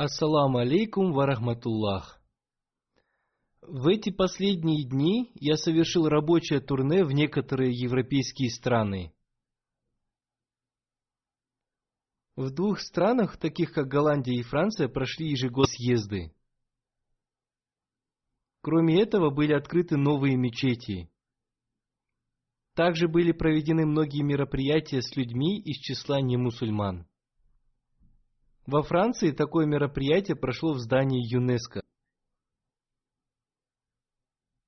Ассаламу алейкум ва рахматуллах. В эти последние дни я совершил рабочее турне в некоторые европейские страны. В двух странах, таких как Голландия и Франция, прошли ежегодные съезды. Кроме этого, были открыты новые мечети. Также были проведены многие мероприятия с людьми из числа немусульман. Во Франции такое мероприятие прошло в здании ЮНЕСКО.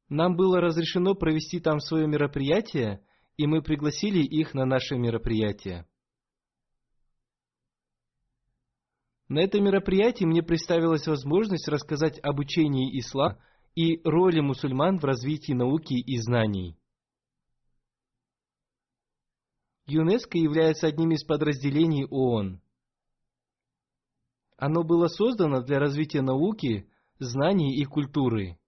Нам было разрешено провести там свое мероприятие, и мы пригласили их на наше мероприятие. На этом мероприятии мне представилась возможность рассказать об учении ислама и роли мусульман в развитии науки и знаний. ЮНЕСКО является одним из подразделений ООН. Оно было создано для развития науки, знаний и культуры.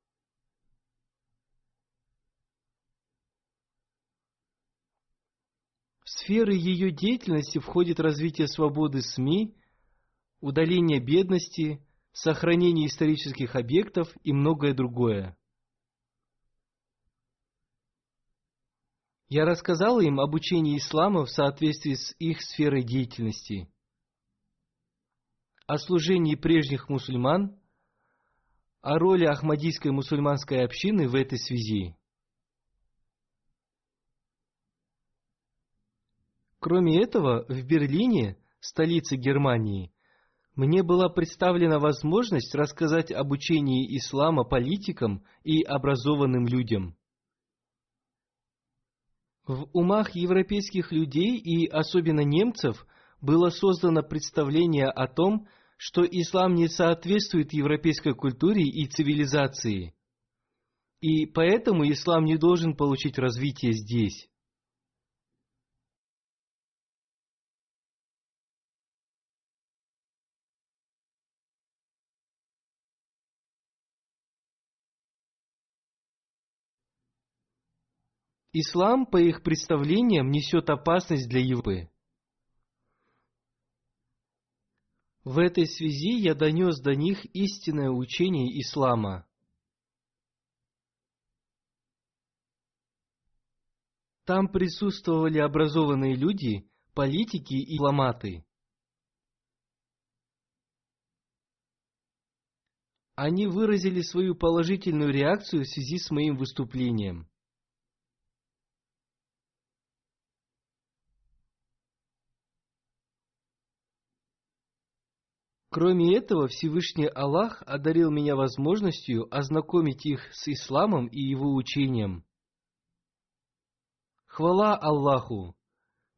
В сферы ее деятельности входит развитие свободы СМИ, удаление бедности, сохранение исторических объектов и многое другое. Я рассказал им об учении ислама в соответствии с их сферой деятельности, о служении прежних мусульман, о роли Ахмадийской мусульманской общины в этой связи. Кроме этого, в Берлине, столице Германии, мне была представлена возможность рассказать об учении ислама политикам и образованным людям. В умах европейских людей и особенно немцев было создано представление о том, что ислам не соответствует европейской культуре и цивилизации. И поэтому ислам не должен получить развитие здесь. Ислам, по их представлениям, несет опасность для Европы. В этой связи я донес до них истинное учение ислама. Там присутствовали образованные люди, политики и дипломаты. Они выразили свою положительную реакцию в связи с моим выступлением. Кроме этого, Всевышний Аллах одарил меня возможностью ознакомить их с исламом и его учением. Хвала Аллаху!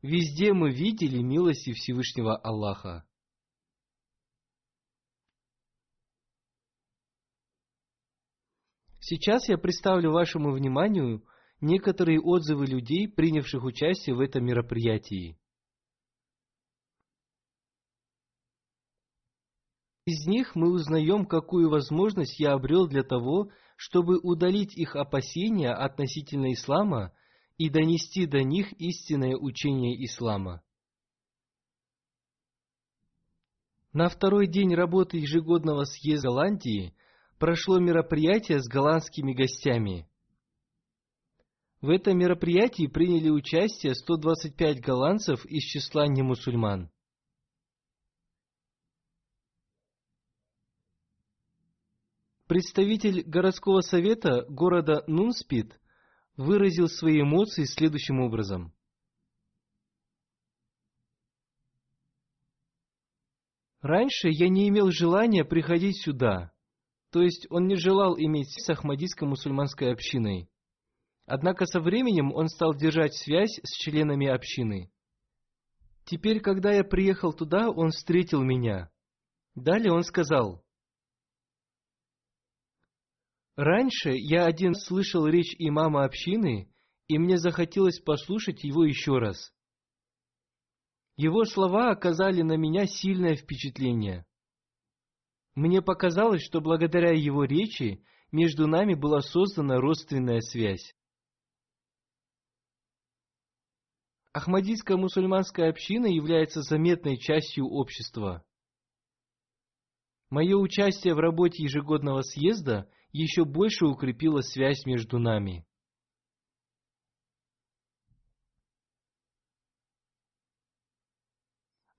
Везде мы видели милости Всевышнего Аллаха. Сейчас я представлю вашему вниманию некоторые отзывы людей, принявших участие в этом мероприятии. Из них мы узнаем, какую возможность я обрел для того, чтобы удалить их опасения относительно ислама и донести до них истинное учение ислама. На второй день работы ежегодного съезда Голландии прошло мероприятие с голландскими гостями. В этом мероприятии приняли участие 125 голландцев из числа немусульман. Представитель городского совета города Нунспит выразил свои эмоции следующим образом. Раньше я не имел желания приходить сюда, то есть он не желал иметь с Ахмадийской мусульманской общиной. Однако со временем он стал держать связь с членами общины. Теперь, когда я приехал туда, он встретил меня. Далее он сказал, «Раньше я один слышал речь имама общины, и мне захотелось послушать его еще раз. Его слова оказали на меня сильное впечатление. Мне показалось, что благодаря его речи между нами была создана родственная связь. Ахмадийская мусульманская община является заметной частью общества. Мое участие в работе ежегодного съезда еще больше укрепило связь между нами.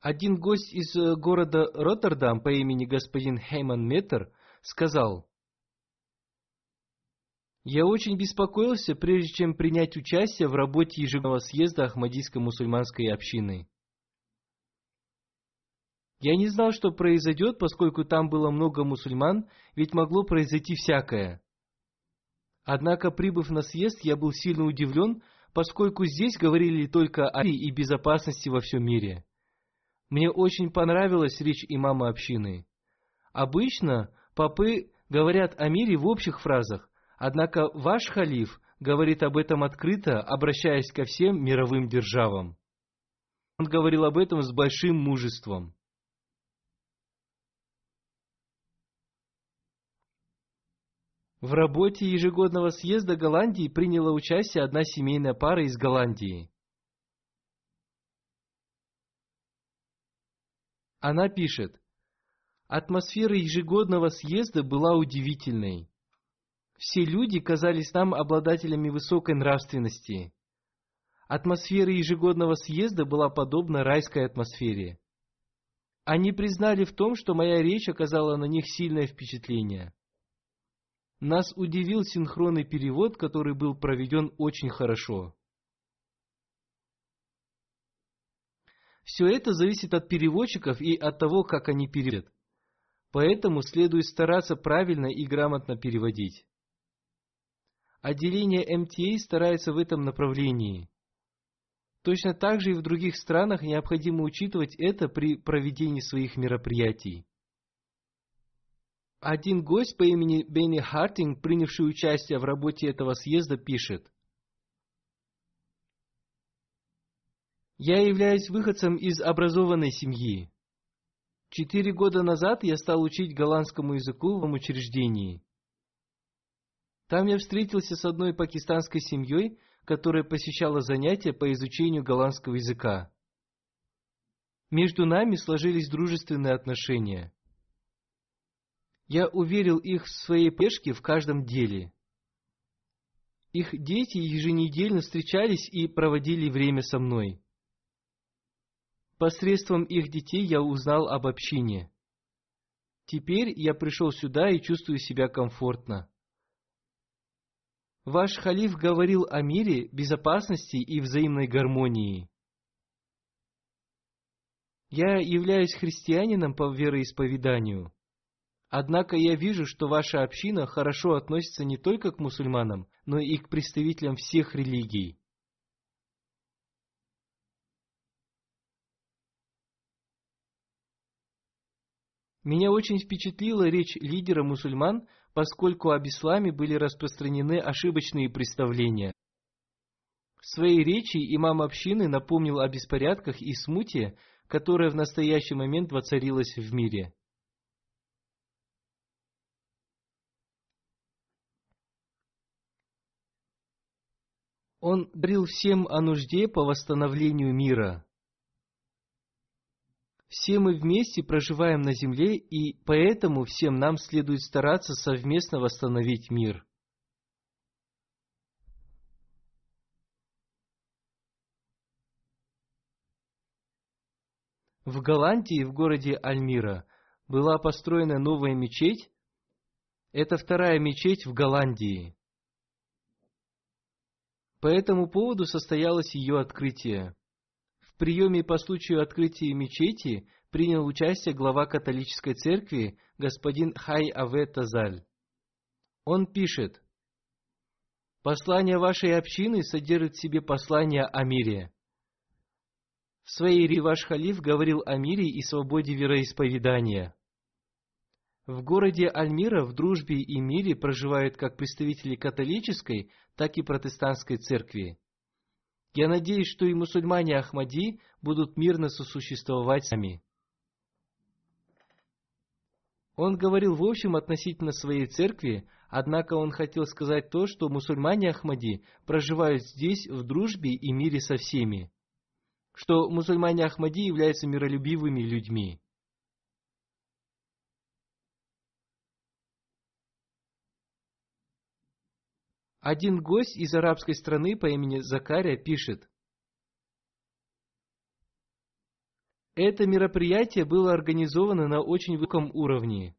Один гость из э, города Роттердам по имени господин Хейман Меттер сказал, я очень беспокоился, прежде чем принять участие в работе ежегодного съезда Ахмадийской мусульманской общины. Я не знал, что произойдет, поскольку там было много мусульман, ведь могло произойти всякое. Однако, прибыв на съезд, я был сильно удивлен, поскольку здесь говорили только о и безопасности во всем мире. Мне очень понравилась речь имама общины. Обычно попы говорят о мире в общих фразах, Однако ваш халиф говорит об этом открыто, обращаясь ко всем мировым державам. Он говорил об этом с большим мужеством. В работе ежегодного съезда Голландии приняла участие одна семейная пара из Голландии. Она пишет, атмосфера ежегодного съезда была удивительной. Все люди казались нам обладателями высокой нравственности. Атмосфера ежегодного съезда была подобна райской атмосфере. Они признали в том, что моя речь оказала на них сильное впечатление. Нас удивил синхронный перевод, который был проведен очень хорошо. Все это зависит от переводчиков и от того, как они переводят. Поэтому следует стараться правильно и грамотно переводить. Отделение МТА старается в этом направлении. Точно так же и в других странах необходимо учитывать это при проведении своих мероприятий. Один гость по имени Бенни Хартинг, принявший участие в работе этого съезда, пишет. Я являюсь выходцем из образованной семьи. Четыре года назад я стал учить голландскому языку в учреждении. Там я встретился с одной пакистанской семьей, которая посещала занятия по изучению голландского языка. Между нами сложились дружественные отношения. Я уверил их в своей пешке в каждом деле. Их дети еженедельно встречались и проводили время со мной. Посредством их детей я узнал об общине. Теперь я пришел сюда и чувствую себя комфортно. Ваш халиф говорил о мире, безопасности и взаимной гармонии. Я являюсь христианином по вероисповеданию. Однако я вижу, что ваша община хорошо относится не только к мусульманам, но и к представителям всех религий. Меня очень впечатлила речь лидера мусульман, поскольку об исламе были распространены ошибочные представления. В своей речи имам общины напомнил о беспорядках и смуте, которая в настоящий момент воцарилась в мире. Он говорил всем о нужде по восстановлению мира. Все мы вместе проживаем на земле, и поэтому всем нам следует стараться совместно восстановить мир. В Голландии, в городе Альмира, была построена новая мечеть. Это вторая мечеть в Голландии. По этому поводу состоялось ее открытие. В приеме по случаю открытия мечети принял участие глава католической церкви господин Хай Аве Тазаль. Он пишет, «Послание вашей общины содержит в себе послание о мире. В своей ри ваш халиф говорил о мире и свободе вероисповедания. В городе Альмира в дружбе и мире проживают как представители католической, так и протестантской церкви. Я надеюсь, что и мусульмане Ахмади будут мирно сосуществовать сами. Он говорил в общем относительно своей церкви, однако он хотел сказать то, что мусульмане Ахмади проживают здесь в дружбе и мире со всеми, что мусульмане Ахмади являются миролюбивыми людьми. Один гость из арабской страны по имени Закария пишет, Это мероприятие было организовано на очень высоком уровне.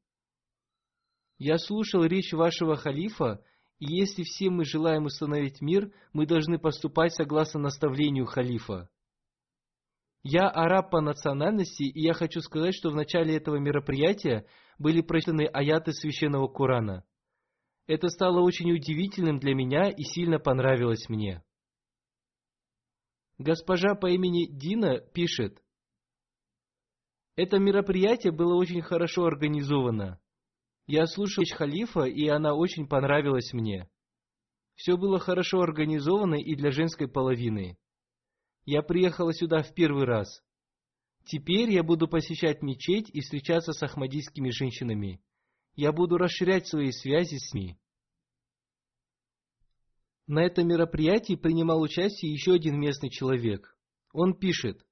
Я слушал речь вашего халифа, и если все мы желаем установить мир, мы должны поступать согласно наставлению халифа. Я араб по национальности, и я хочу сказать, что в начале этого мероприятия были прочитаны аяты священного Корана – это стало очень удивительным для меня и сильно понравилось мне. Госпожа по имени Дина пишет, это мероприятие было очень хорошо организовано. Я слушал речь халифа, и она очень понравилась мне. Все было хорошо организовано и для женской половины. Я приехала сюда в первый раз. Теперь я буду посещать мечеть и встречаться с ахмадийскими женщинами я буду расширять свои связи с ними. На этом мероприятии принимал участие еще один местный человек. Он пишет,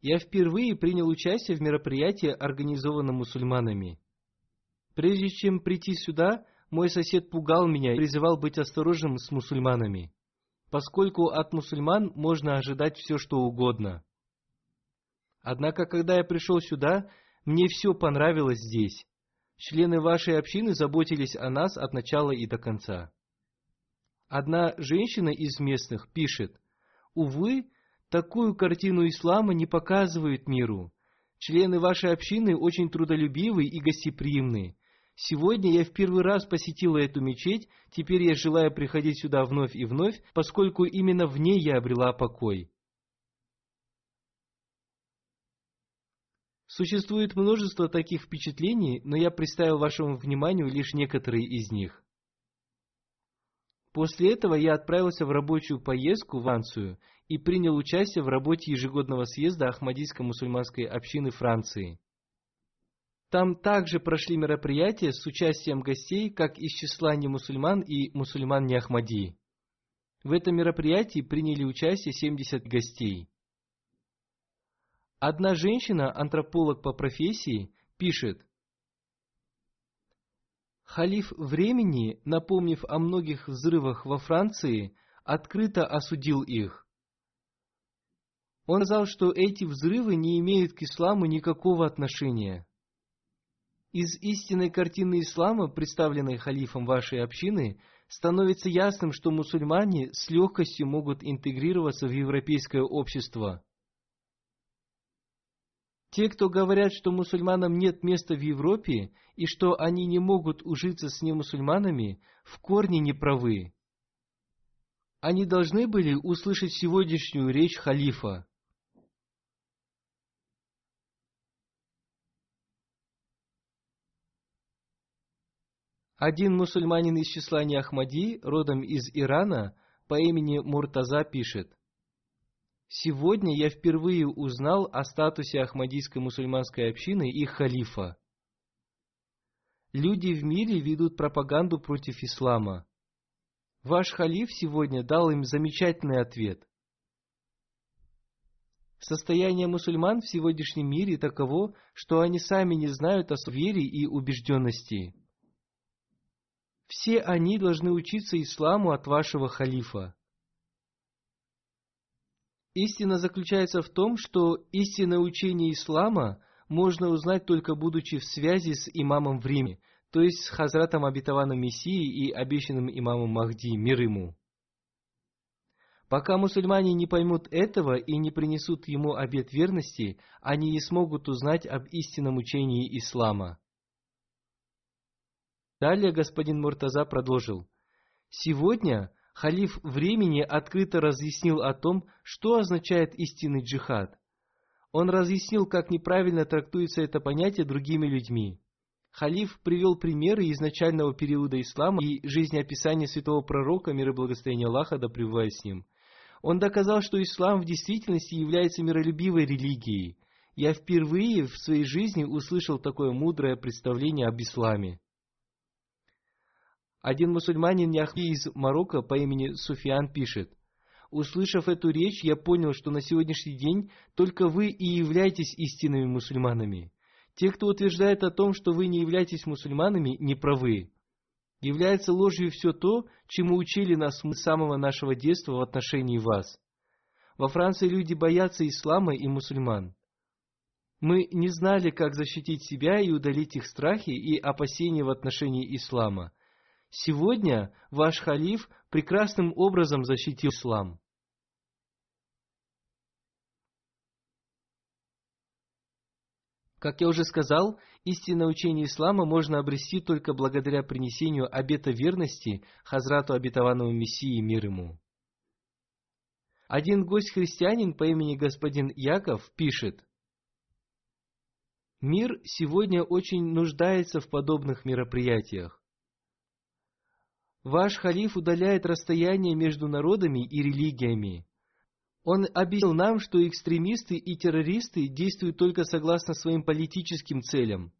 «Я впервые принял участие в мероприятии, организованном мусульманами. Прежде чем прийти сюда, мой сосед пугал меня и призывал быть осторожным с мусульманами, поскольку от мусульман можно ожидать все, что угодно. Однако, когда я пришел сюда, мне все понравилось здесь. Члены вашей общины заботились о нас от начала и до конца. Одна женщина из местных пишет, «Увы, такую картину ислама не показывают миру. Члены вашей общины очень трудолюбивы и гостеприимны. Сегодня я в первый раз посетила эту мечеть, теперь я желаю приходить сюда вновь и вновь, поскольку именно в ней я обрела покой. Существует множество таких впечатлений, но я представил вашему вниманию лишь некоторые из них. После этого я отправился в рабочую поездку в Францию и принял участие в работе ежегодного съезда Ахмадийской мусульманской общины Франции. Там также прошли мероприятия с участием гостей как из числа не мусульман и мусульман не Ахмадии. В этом мероприятии приняли участие 70 гостей. Одна женщина, антрополог по профессии, пишет, Халиф времени, напомнив о многих взрывах во Франции, открыто осудил их. Он сказал, что эти взрывы не имеют к исламу никакого отношения. Из истинной картины ислама, представленной халифом вашей общины, становится ясным, что мусульмане с легкостью могут интегрироваться в европейское общество – те, кто говорят, что мусульманам нет места в Европе и что они не могут ужиться с немусульманами, в корне неправы. Они должны были услышать сегодняшнюю речь халифа. Один мусульманин из числа Ахмади, родом из Ирана, по имени Муртаза пишет. Сегодня я впервые узнал о статусе Ахмадийской мусульманской общины и халифа. Люди в мире ведут пропаганду против ислама. Ваш халиф сегодня дал им замечательный ответ. Состояние мусульман в сегодняшнем мире таково, что они сами не знают о вере и убежденности. Все они должны учиться исламу от вашего халифа. Истина заключается в том, что истинное учение ислама можно узнать только будучи в связи с имамом в Риме, то есть с Хазратом обетованным Мессией и обещанным имамом Махди, мир ему. Пока мусульмане не поймут этого и не принесут ему обет верности, они не смогут узнать об истинном учении ислама. Далее господин Муртаза продолжил. Сегодня халиф времени открыто разъяснил о том, что означает истинный джихад. Он разъяснил, как неправильно трактуется это понятие другими людьми. Халиф привел примеры изначального периода ислама и жизнеописания святого пророка, мир и благословение Аллаха, да пребывает с ним – он доказал, что ислам в действительности является миролюбивой религией. Я впервые в своей жизни услышал такое мудрое представление об исламе. Один мусульманин Яхви из Марокко по имени Суфиан пишет, Услышав эту речь, я понял, что на сегодняшний день только вы и являетесь истинными мусульманами. Те, кто утверждает о том, что вы не являетесь мусульманами, не правы. Является ложью все то, чему учили нас с самого нашего детства в отношении вас. Во Франции люди боятся ислама и мусульман. Мы не знали, как защитить себя и удалить их страхи и опасения в отношении ислама. Сегодня ваш халиф прекрасным образом защитил ислам. Как я уже сказал, истинное учение ислама можно обрести только благодаря принесению обета верности Хазрату обетованному Мессии мир ему. Один гость-христианин по имени господин Яков пишет, «Мир сегодня очень нуждается в подобных мероприятиях. Ваш халиф удаляет расстояние между народами и религиями, он объяснил нам, что экстремисты и террористы действуют только согласно своим политическим целям.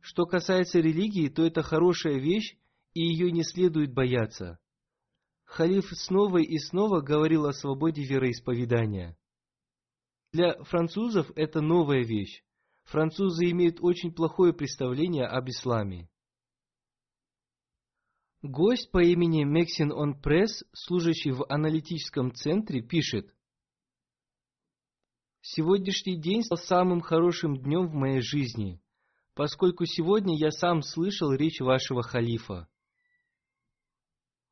Что касается религии, то это хорошая вещь, и ее не следует бояться. Халиф снова и снова говорил о свободе вероисповедания. Для французов это новая вещь. Французы имеют очень плохое представление об исламе. Гость по имени Мексин Он Пресс, служащий в аналитическом центре, пишет, Сегодняшний день стал самым хорошим днем в моей жизни, поскольку сегодня я сам слышал речь вашего халифа.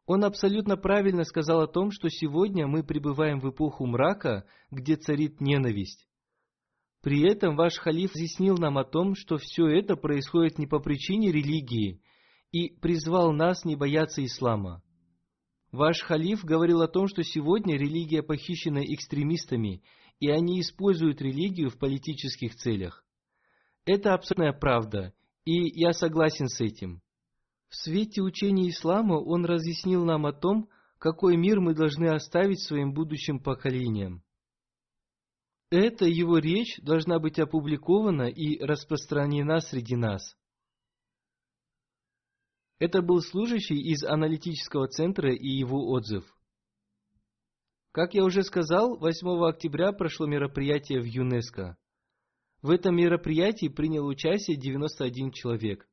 Он абсолютно правильно сказал о том, что сегодня мы пребываем в эпоху мрака, где царит ненависть. При этом ваш халиф разъяснил нам о том, что все это происходит не по причине религии, и призвал нас не бояться ислама. Ваш халиф говорил о том, что сегодня религия похищена экстремистами, и они используют религию в политических целях. Это абсолютная правда, и я согласен с этим. В свете учения ислама он разъяснил нам о том, какой мир мы должны оставить своим будущим поколениям. Эта его речь должна быть опубликована и распространена среди нас. Это был служащий из аналитического центра и его отзыв. Как я уже сказал, 8 октября прошло мероприятие в ЮНЕСКО. В этом мероприятии принял участие 91 человек.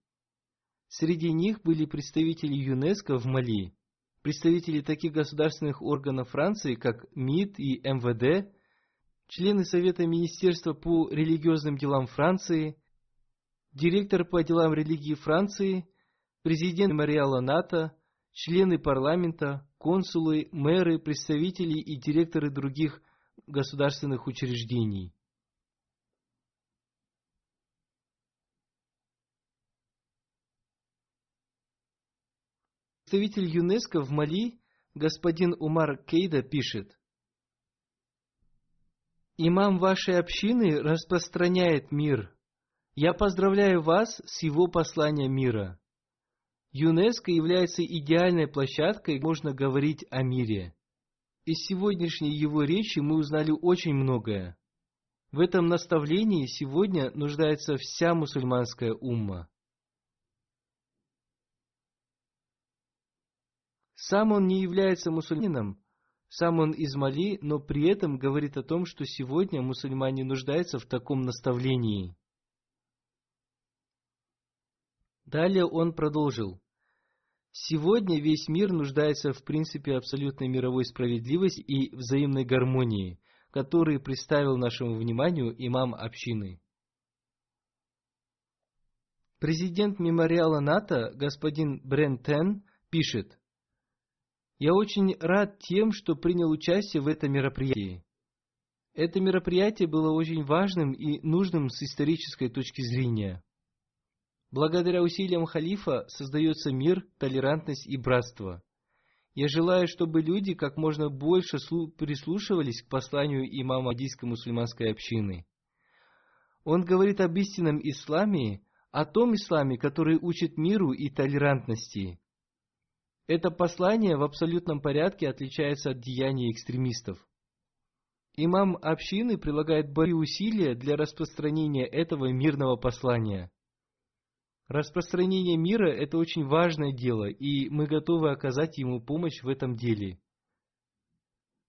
Среди них были представители ЮНЕСКО в Мали, представители таких государственных органов Франции, как МИД и МВД, члены Совета Министерства по религиозным делам Франции, директор по делам религии Франции, президент мемориала НАТО, члены парламента, консулы, мэры, представители и директоры других государственных учреждений. Представитель ЮНЕСКО в Мали, господин Умар Кейда, пишет, «Имам вашей общины распространяет мир. Я поздравляю вас с его посланием мира. ЮНЕСКО является идеальной площадкой, где можно говорить о мире. Из сегодняшней его речи мы узнали очень многое. В этом наставлении сегодня нуждается вся мусульманская умма. Сам он не является мусульманином, сам он из Мали, но при этом говорит о том, что сегодня мусульмане нуждаются в таком наставлении. Далее он продолжил. Сегодня весь мир нуждается в принципе абсолютной мировой справедливости и взаимной гармонии, которые представил нашему вниманию имам общины. Президент мемориала НАТО господин Брентен пишет, «Я очень рад тем, что принял участие в этом мероприятии. Это мероприятие было очень важным и нужным с исторической точки зрения. Благодаря усилиям халифа создается мир, толерантность и братство. Я желаю, чтобы люди как можно больше прислушивались к посланию имама Адийской мусульманской общины. Он говорит об истинном исламе, о том исламе, который учит миру и толерантности. Это послание в абсолютном порядке отличается от деяний экстремистов. Имам общины прилагает большие усилия для распространения этого мирного послания – Распространение мира – это очень важное дело, и мы готовы оказать ему помощь в этом деле.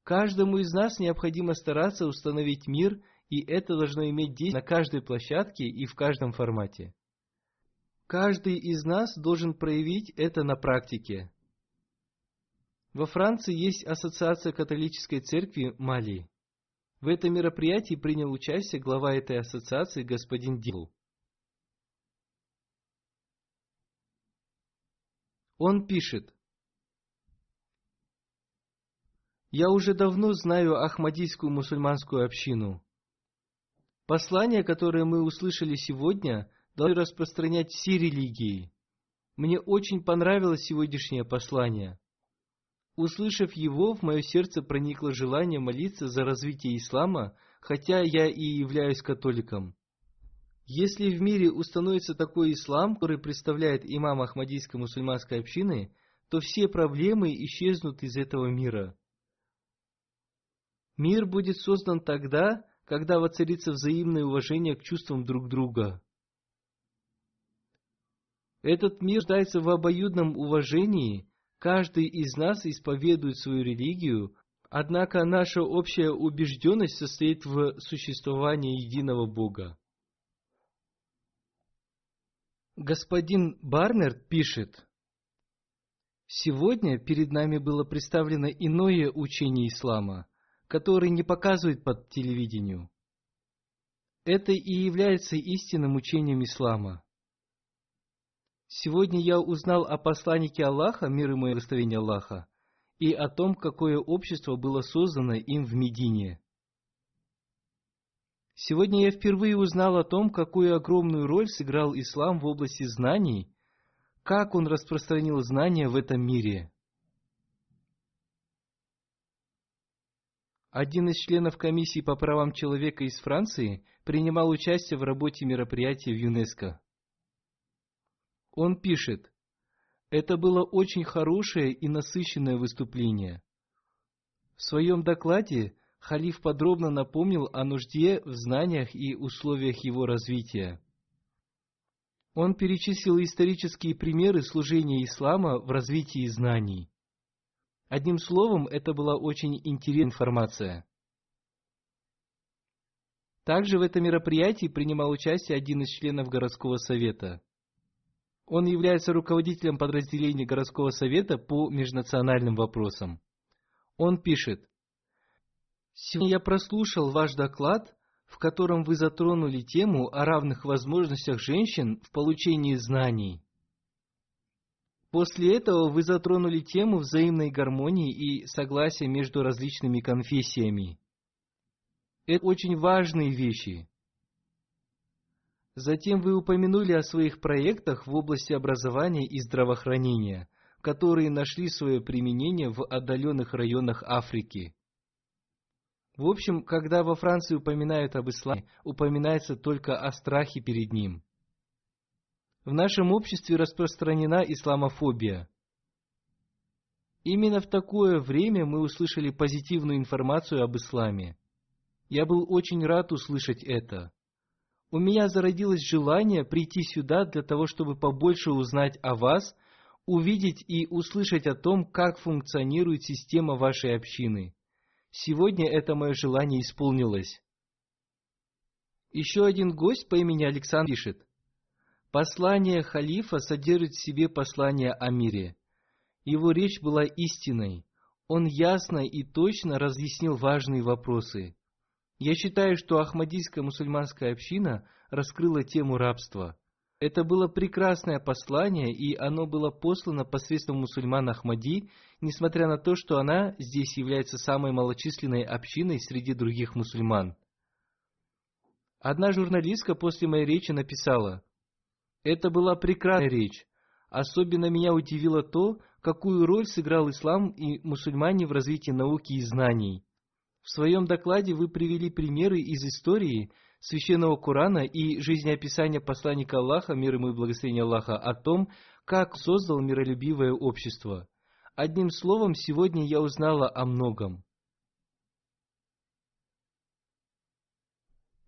Каждому из нас необходимо стараться установить мир, и это должно иметь действие на каждой площадке и в каждом формате. Каждый из нас должен проявить это на практике. Во Франции есть Ассоциация католической церкви Мали. В этом мероприятии принял участие глава этой ассоциации господин Дил. Он пишет, «Я уже давно знаю Ахмадийскую мусульманскую общину. Послание, которое мы услышали сегодня, должны распространять все религии. Мне очень понравилось сегодняшнее послание. Услышав его, в мое сердце проникло желание молиться за развитие ислама, хотя я и являюсь католиком. Если в мире установится такой ислам, который представляет имам Ахмадийской мусульманской общины, то все проблемы исчезнут из этого мира. Мир будет создан тогда, когда воцарится взаимное уважение к чувствам друг друга. Этот мир нуждается в обоюдном уважении, каждый из нас исповедует свою религию, однако наша общая убежденность состоит в существовании единого Бога. Господин Барнер пишет, «Сегодня перед нами было представлено иное учение ислама, которое не показывает под телевидению. Это и является истинным учением ислама. Сегодня я узнал о посланнике Аллаха, мир ему и благословение Аллаха, и о том, какое общество было создано им в Медине. Сегодня я впервые узнал о том, какую огромную роль сыграл ислам в области знаний, как он распространил знания в этом мире. Один из членов комиссии по правам человека из Франции принимал участие в работе мероприятия в ЮНЕСКО. Он пишет, это было очень хорошее и насыщенное выступление. В своем докладе халиф подробно напомнил о нужде в знаниях и условиях его развития. Он перечислил исторические примеры служения ислама в развитии знаний. Одним словом, это была очень интересная информация. Также в этом мероприятии принимал участие один из членов городского совета. Он является руководителем подразделения городского совета по межнациональным вопросам. Он пишет, Сегодня я прослушал ваш доклад, в котором вы затронули тему о равных возможностях женщин в получении знаний. После этого вы затронули тему взаимной гармонии и согласия между различными конфессиями. Это очень важные вещи. Затем вы упомянули о своих проектах в области образования и здравоохранения, которые нашли свое применение в отдаленных районах Африки – в общем, когда во Франции упоминают об исламе, упоминается только о страхе перед ним. В нашем обществе распространена исламофобия. Именно в такое время мы услышали позитивную информацию об исламе. Я был очень рад услышать это. У меня зародилось желание прийти сюда для того, чтобы побольше узнать о вас, увидеть и услышать о том, как функционирует система вашей общины. Сегодня это мое желание исполнилось. Еще один гость по имени Александр пишет. Послание халифа содержит в себе послание о мире. Его речь была истинной. Он ясно и точно разъяснил важные вопросы. Я считаю, что Ахмадийская мусульманская община раскрыла тему рабства. Это было прекрасное послание, и оно было послано посредством мусульман Ахмади, несмотря на то, что она здесь является самой малочисленной общиной среди других мусульман. Одна журналистка после моей речи написала, «Это была прекрасная речь. Особенно меня удивило то, какую роль сыграл ислам и мусульмане в развитии науки и знаний. В своем докладе вы привели примеры из истории, Священного Корана и жизнеописания посланника Аллаха, мир ему и благословения Аллаха, о том, как создал миролюбивое общество. Одним словом, сегодня я узнала о многом.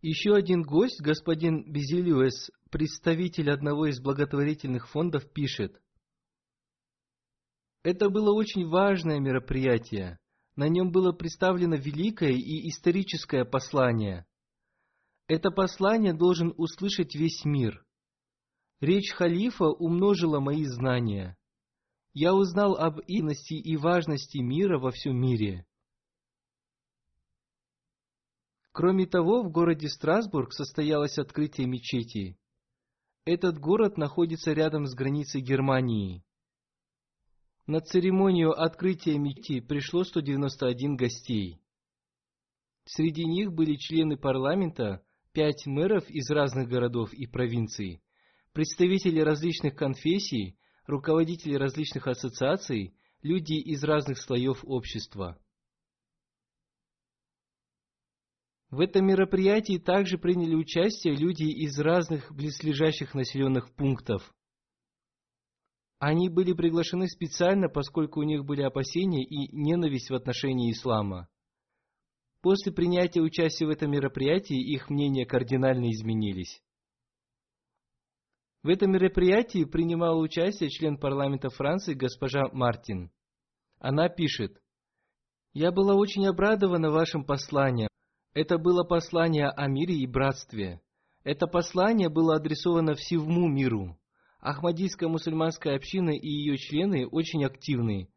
Еще один гость, господин Безилиуэс, представитель одного из благотворительных фондов, пишет. Это было очень важное мероприятие. На нем было представлено великое и историческое послание – это послание должен услышать весь мир. Речь халифа умножила мои знания. Я узнал об истинности и важности мира во всем мире. Кроме того, в городе Страсбург состоялось открытие мечети. Этот город находится рядом с границей Германии. На церемонию открытия мечети пришло 191 гостей. Среди них были члены парламента, пять мэров из разных городов и провинций, представители различных конфессий, руководители различных ассоциаций, люди из разных слоев общества. В этом мероприятии также приняли участие люди из разных близлежащих населенных пунктов. Они были приглашены специально, поскольку у них были опасения и ненависть в отношении ислама. После принятия участия в этом мероприятии их мнения кардинально изменились. В этом мероприятии принимала участие член парламента Франции госпожа Мартин. Она пишет, «Я была очень обрадована вашим посланием. Это было послание о мире и братстве. Это послание было адресовано всему миру. Ахмадийская мусульманская община и ее члены очень активны.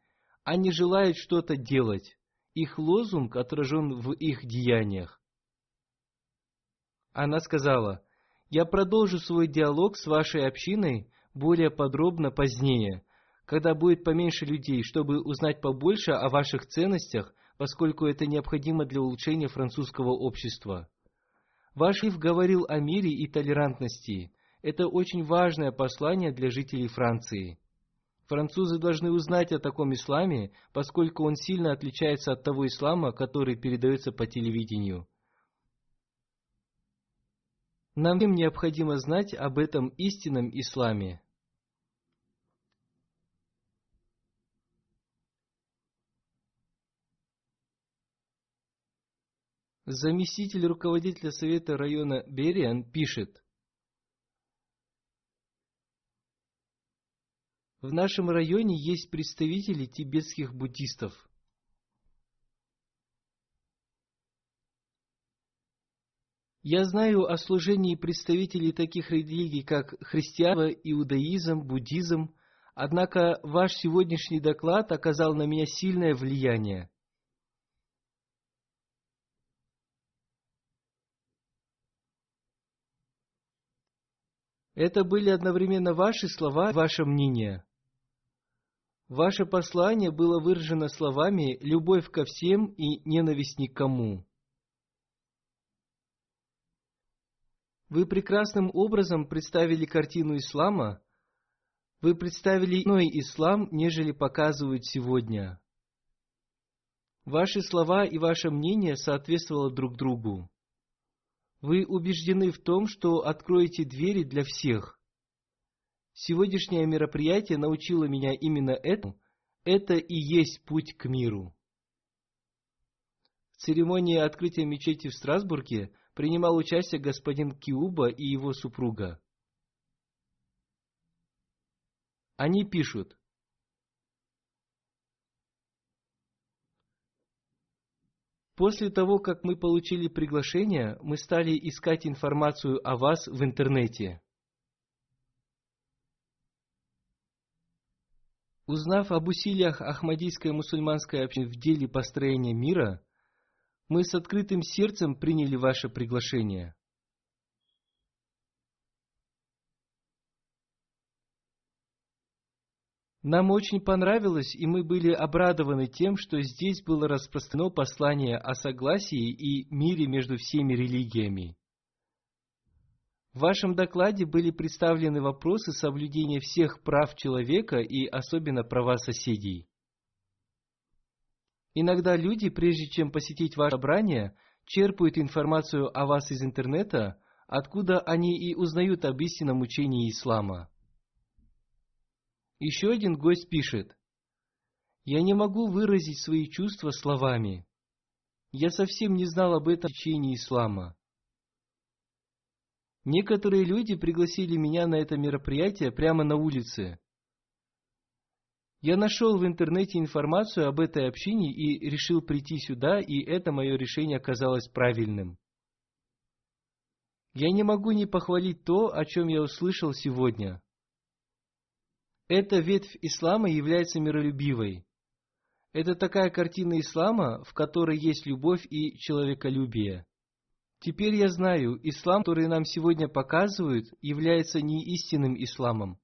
Они желают что-то делать их лозунг отражен в их деяниях. Она сказала, «Я продолжу свой диалог с вашей общиной более подробно позднее, когда будет поменьше людей, чтобы узнать побольше о ваших ценностях, поскольку это необходимо для улучшения французского общества. Ваш Ив говорил о мире и толерантности. Это очень важное послание для жителей Франции. Французы должны узнать о таком исламе, поскольку он сильно отличается от того ислама, который передается по телевидению. Нам всем необходимо знать об этом истинном исламе. Заместитель руководителя Совета района Бериан пишет – В нашем районе есть представители тибетских буддистов. Я знаю о служении представителей таких религий, как христианство, иудаизм, буддизм, однако ваш сегодняшний доклад оказал на меня сильное влияние. Это были одновременно ваши слова и ваше мнение. Ваше послание было выражено словами «любовь ко всем и ненависть никому». Вы прекрасным образом представили картину ислама. Вы представили иной ислам, нежели показывают сегодня. Ваши слова и ваше мнение соответствовало друг другу. Вы убеждены в том, что откроете двери для всех. Сегодняшнее мероприятие научило меня именно этому. Это и есть путь к миру. В церемонии открытия мечети в Страсбурге принимал участие господин Киуба и его супруга. Они пишут. После того, как мы получили приглашение, мы стали искать информацию о вас в интернете. Узнав об усилиях Ахмадийской мусульманской общины в деле построения мира, мы с открытым сердцем приняли ваше приглашение. Нам очень понравилось, и мы были обрадованы тем, что здесь было распространено послание о согласии и мире между всеми религиями. В вашем докладе были представлены вопросы соблюдения всех прав человека и особенно права соседей. Иногда люди, прежде чем посетить ваше собрание, черпают информацию о вас из интернета, откуда они и узнают об истинном учении ислама. Еще один гость пишет, «Я не могу выразить свои чувства словами. Я совсем не знал об этом учении ислама. Некоторые люди пригласили меня на это мероприятие прямо на улице. Я нашел в интернете информацию об этой общине и решил прийти сюда, и это мое решение оказалось правильным. Я не могу не похвалить то, о чем я услышал сегодня. Эта ветвь ислама является миролюбивой. Это такая картина ислама, в которой есть любовь и человеколюбие. Теперь я знаю, ислам, который нам сегодня показывают, является не истинным исламом.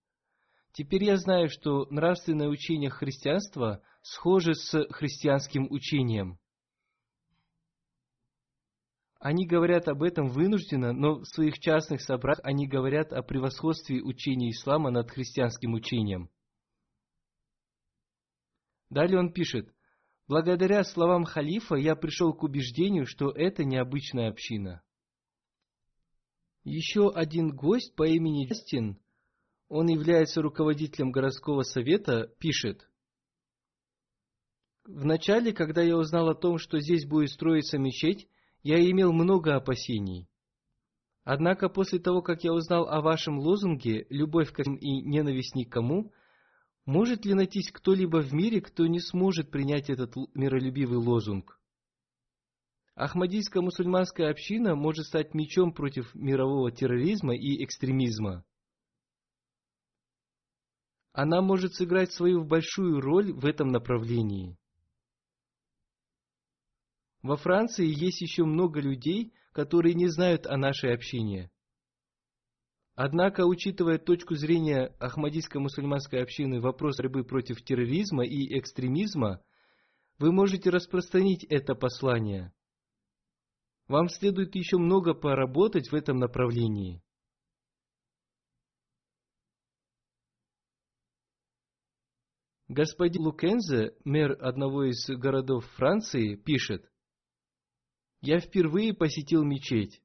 Теперь я знаю, что нравственное учение христианства схоже с христианским учением. Они говорят об этом вынужденно, но в своих частных собраниях они говорят о превосходстве учения ислама над христианским учением. Далее он пишет, Благодаря словам халифа я пришел к убеждению, что это необычная община. Еще один гость по имени Джастин, он является руководителем городского совета, пишет. Вначале, когда я узнал о том, что здесь будет строиться мечеть, я имел много опасений. Однако после того, как я узнал о вашем лозунге «Любовь к и ненависть никому», может ли найтись кто-либо в мире, кто не сможет принять этот миролюбивый лозунг? Ахмадийская мусульманская община может стать мечом против мирового терроризма и экстремизма. Она может сыграть свою большую роль в этом направлении. Во Франции есть еще много людей, которые не знают о нашей общине. Однако, учитывая точку зрения Ахмадийской мусульманской общины вопрос борьбы против терроризма и экстремизма, вы можете распространить это послание. Вам следует еще много поработать в этом направлении. Господин Лукензе, мэр одного из городов Франции, пишет, «Я впервые посетил мечеть.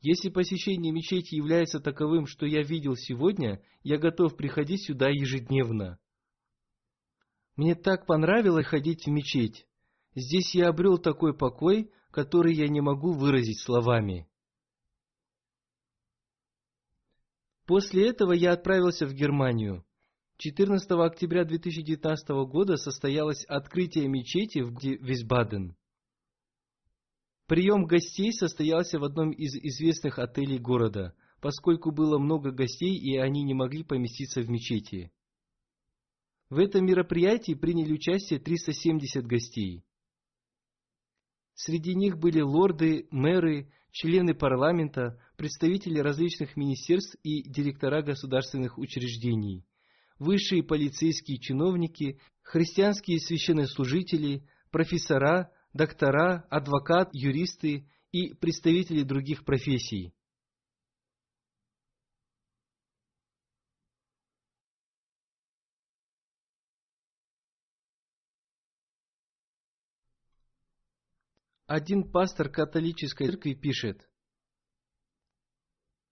Если посещение мечети является таковым, что я видел сегодня, я готов приходить сюда ежедневно. Мне так понравилось ходить в мечеть. Здесь я обрел такой покой, который я не могу выразить словами. После этого я отправился в Германию. 14 октября 2019 года состоялось открытие мечети в Висбаден. Прием гостей состоялся в одном из известных отелей города, поскольку было много гостей и они не могли поместиться в мечети. В этом мероприятии приняли участие 370 гостей. Среди них были лорды, мэры, члены парламента, представители различных министерств и директора государственных учреждений, высшие полицейские чиновники, христианские священнослужители, профессора, доктора, адвокат, юристы и представители других профессий. Один пастор католической церкви пишет,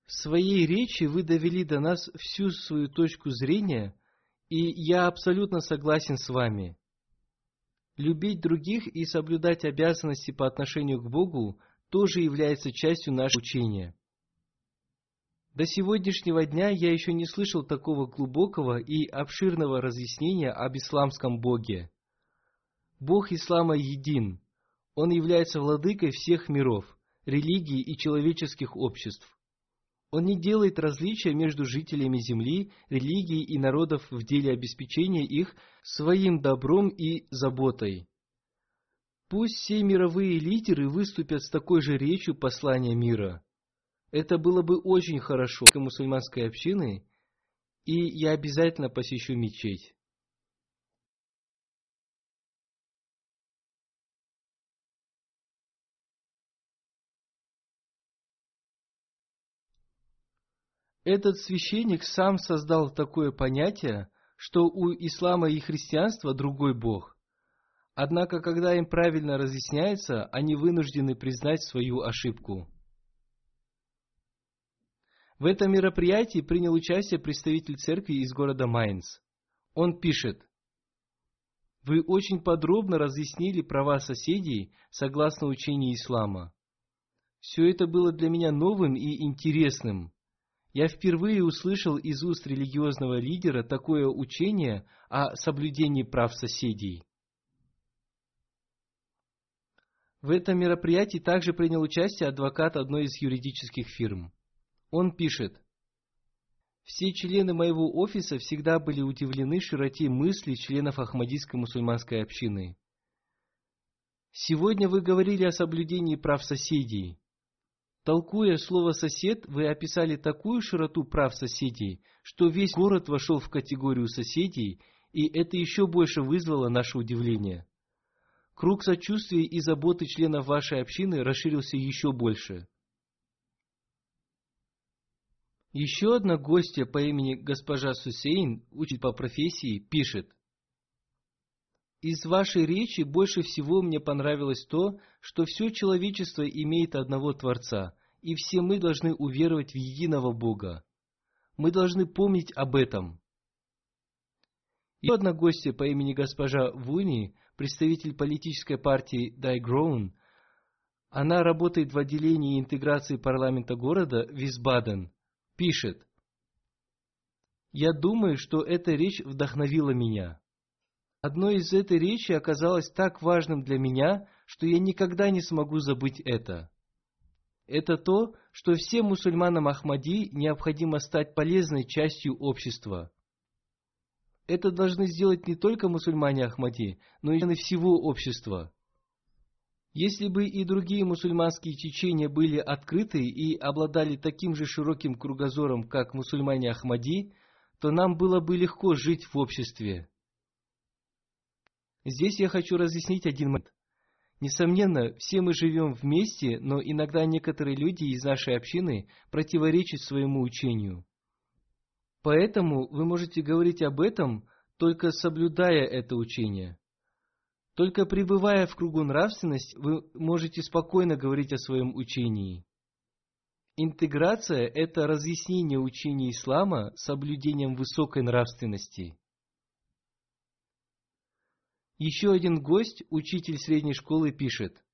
«В своей речи вы довели до нас всю свою точку зрения, и я абсолютно согласен с вами. Любить других и соблюдать обязанности по отношению к Богу тоже является частью нашего учения. До сегодняшнего дня я еще не слышал такого глубокого и обширного разъяснения об исламском Боге. Бог ислама един. Он является владыкой всех миров, религий и человеческих обществ. Он не делает различия между жителями Земли, религий и народов в деле обеспечения их своим добром и заботой. Пусть все мировые лидеры выступят с такой же речью послания мира. Это было бы очень хорошо для мусульманской общины, и я обязательно посещу мечеть. Этот священник сам создал такое понятие, что у ислама и христианства другой бог. Однако, когда им правильно разъясняется, они вынуждены признать свою ошибку. В этом мероприятии принял участие представитель церкви из города Майнц. Он пишет, «Вы очень подробно разъяснили права соседей согласно учению ислама. Все это было для меня новым и интересным. Я впервые услышал из уст религиозного лидера такое учение о соблюдении прав соседей. В этом мероприятии также принял участие адвокат одной из юридических фирм. Он пишет, «Все члены моего офиса всегда были удивлены широте мыслей членов Ахмадийской мусульманской общины. Сегодня вы говорили о соблюдении прав соседей. Толкуя слово «сосед», вы описали такую широту прав соседей, что весь город вошел в категорию соседей, и это еще больше вызвало наше удивление. Круг сочувствия и заботы членов вашей общины расширился еще больше. Еще одна гостья по имени госпожа Сусейн, учит по профессии, пишет. Из вашей речи больше всего мне понравилось то, что все человечество имеет одного Творца, и все мы должны уверовать в единого Бога. Мы должны помнить об этом. Еще одна гостья по имени госпожа Вуни, представитель политической партии Дайгроун, она работает в отделении интеграции парламента города Висбаден, пишет, «Я думаю, что эта речь вдохновила меня. Одно из этой речи оказалось так важным для меня, что я никогда не смогу забыть это. Это то, что всем мусульманам Ахмади необходимо стать полезной частью общества. Это должны сделать не только мусульмане Ахмади, но и всего общества. Если бы и другие мусульманские течения были открыты и обладали таким же широким кругозором, как мусульмане Ахмади, то нам было бы легко жить в обществе. Здесь я хочу разъяснить один момент. Несомненно, все мы живем вместе, но иногда некоторые люди из нашей общины противоречат своему учению. Поэтому вы можете говорить об этом, только соблюдая это учение. Только пребывая в кругу нравственности, вы можете спокойно говорить о своем учении. Интеграция – это разъяснение учения ислама соблюдением высокой нравственности. Еще один гость, учитель средней школы, пишет.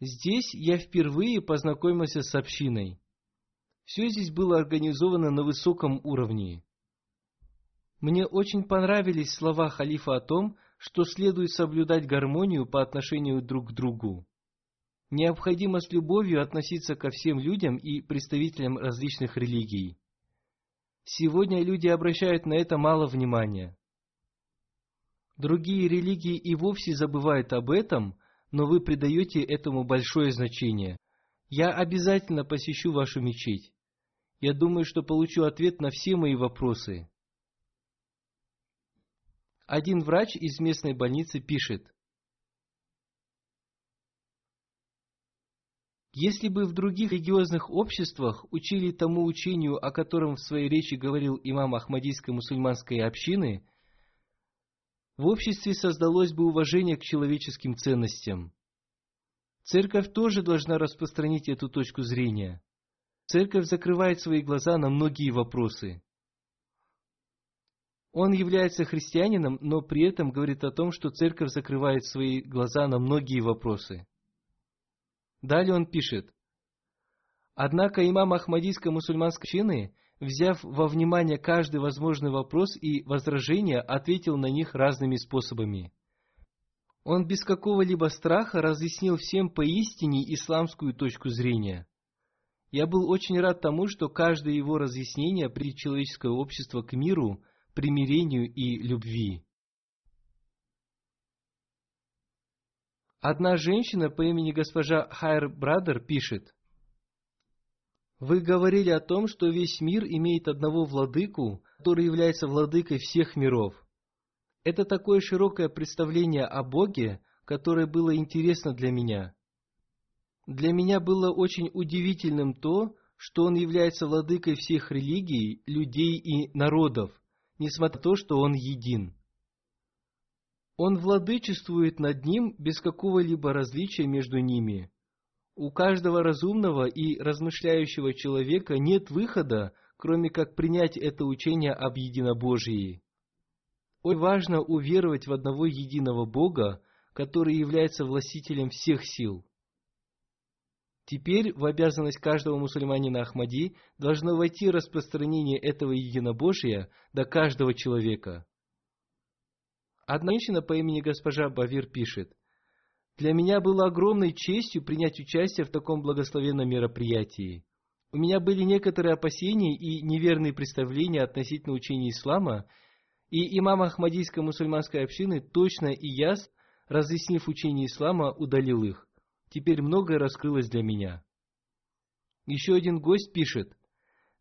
Здесь я впервые познакомился с общиной. Все здесь было организовано на высоком уровне. Мне очень понравились слова халифа о том, что следует соблюдать гармонию по отношению друг к другу. Необходимо с любовью относиться ко всем людям и представителям различных религий. Сегодня люди обращают на это мало внимания. Другие религии и вовсе забывают об этом, но вы придаете этому большое значение. Я обязательно посещу вашу мечеть. Я думаю, что получу ответ на все мои вопросы. Один врач из местной больницы пишет. Если бы в других религиозных обществах учили тому учению, о котором в своей речи говорил имам Ахмадийской мусульманской общины, в обществе создалось бы уважение к человеческим ценностям. Церковь тоже должна распространить эту точку зрения. Церковь закрывает свои глаза на многие вопросы. Он является христианином, но при этом говорит о том, что церковь закрывает свои глаза на многие вопросы. Далее он пишет. Однако имам Ахмадийской мусульманской общины взяв во внимание каждый возможный вопрос и возражение, ответил на них разными способами. Он без какого-либо страха разъяснил всем поистине исламскую точку зрения. Я был очень рад тому, что каждое его разъяснение при человеческое общество к миру, примирению и любви. Одна женщина по имени госпожа Хайр Брадер пишет, «Вы говорили о том, что весь мир имеет одного владыку, который является владыкой всех миров. Это такое широкое представление о Боге, которое было интересно для меня. Для меня было очень удивительным то, что Он является владыкой всех религий, людей и народов, несмотря на то, что Он един. Он владычествует над ним без какого-либо различия между ними. У каждого разумного и размышляющего человека нет выхода, кроме как принять это учение об единобожии. Очень важно уверовать в одного единого Бога, который является властителем всех сил. Теперь в обязанность каждого мусульманина Ахмади должно войти распространение этого единобожия до каждого человека. Одна женщина по имени госпожа Бавир пишет, «Для меня было огромной честью принять участие в таком благословенном мероприятии. У меня были некоторые опасения и неверные представления относительно учения ислама, и имам Ахмадийской мусульманской общины точно и ясно, разъяснив учение ислама, удалил их. Теперь многое раскрылось для меня. Еще один гость пишет,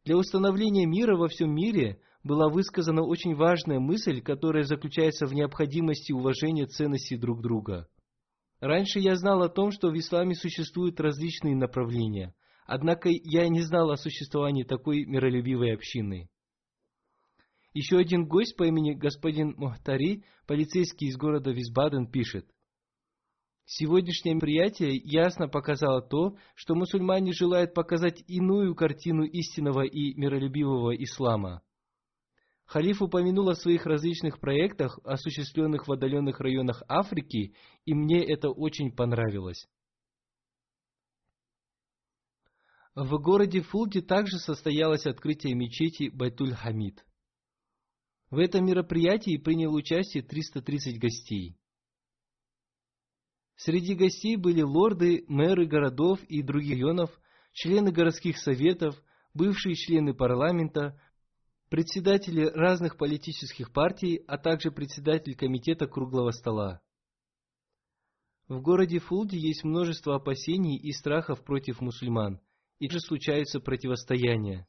для установления мира во всем мире была высказана очень важная мысль, которая заключается в необходимости уважения ценностей друг друга. Раньше я знал о том, что в исламе существуют различные направления, однако я не знал о существовании такой миролюбивой общины. Еще один гость по имени господин Мохтари, полицейский из города Висбаден, пишет. Сегодняшнее мероприятие ясно показало то, что мусульмане желают показать иную картину истинного и миролюбивого ислама. Халиф упомянул о своих различных проектах, осуществленных в отдаленных районах Африки, и мне это очень понравилось. В городе Фулде также состоялось открытие мечети Байтуль-Хамид. В этом мероприятии приняло участие 330 гостей. Среди гостей были лорды, мэры городов и других районов, члены городских советов, бывшие члены парламента, председатели разных политических партий, а также председатель комитета круглого стола. В городе Фулде есть множество опасений и страхов против мусульман, и же случаются противостояния.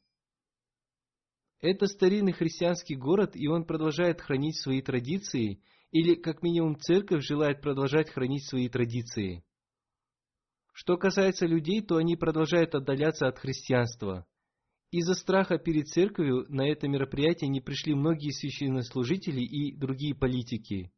Это старинный христианский город, и он продолжает хранить свои традиции, или как минимум церковь желает продолжать хранить свои традиции. Что касается людей, то они продолжают отдаляться от христианства. Из-за страха перед церковью на это мероприятие не пришли многие священнослужители и другие политики.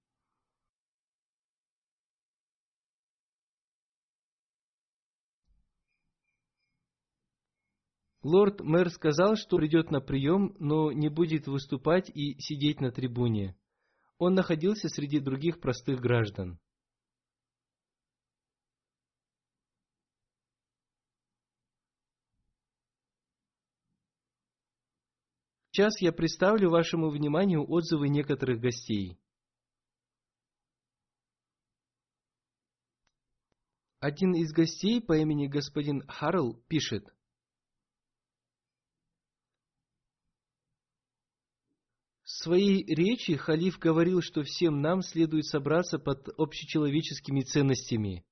Лорд-мэр сказал, что придет на прием, но не будет выступать и сидеть на трибуне. Он находился среди других простых граждан. Сейчас я представлю вашему вниманию отзывы некоторых гостей. Один из гостей по имени господин Харл пишет. В своей речи халиф говорил, что всем нам следует собраться под общечеловеческими ценностями.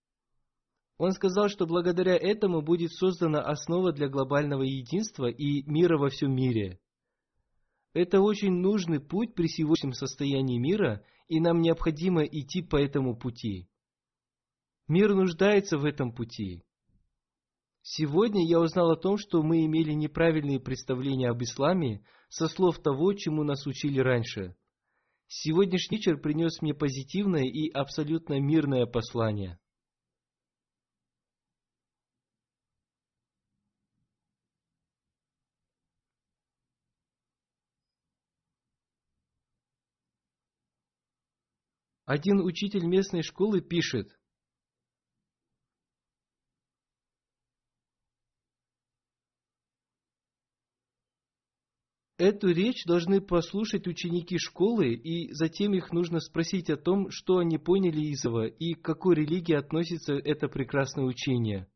Он сказал, что благодаря этому будет создана основа для глобального единства и мира во всем мире. Это очень нужный путь при сегодняшнем состоянии мира, и нам необходимо идти по этому пути. Мир нуждается в этом пути. Сегодня я узнал о том, что мы имели неправильные представления об исламе со слов того, чему нас учили раньше. Сегодняшний вечер принес мне позитивное и абсолютно мирное послание. Один учитель местной школы пишет, Эту речь должны послушать ученики школы, и затем их нужно спросить о том, что они поняли из этого и к какой религии относится это прекрасное учение.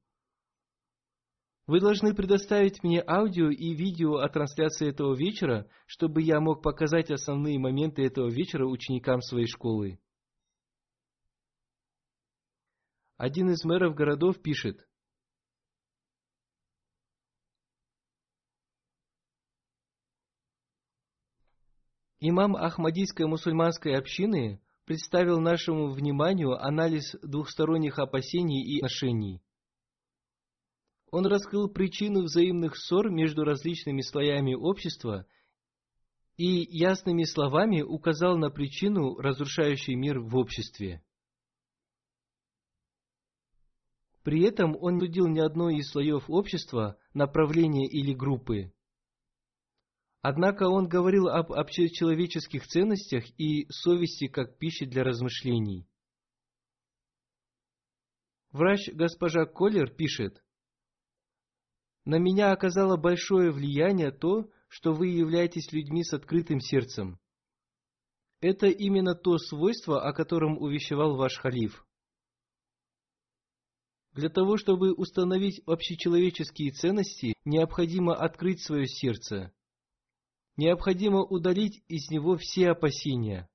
Вы должны предоставить мне аудио и видео о трансляции этого вечера, чтобы я мог показать основные моменты этого вечера ученикам своей школы. Один из мэров городов пишет, Имам Ахмадийской мусульманской общины представил нашему вниманию анализ двухсторонних опасений и отношений. Он раскрыл причину взаимных ссор между различными слоями общества и ясными словами указал на причину, разрушающей мир в обществе. При этом он не судил ни одной из слоев общества, направления или группы. Однако он говорил об общечеловеческих ценностях и совести как пищи для размышлений. Врач госпожа Коллер пишет, «На меня оказало большое влияние то, что вы являетесь людьми с открытым сердцем. Это именно то свойство, о котором увещевал ваш халиф. Для того, чтобы установить общечеловеческие ценности, необходимо открыть свое сердце – необходимо удалить из него все опасения.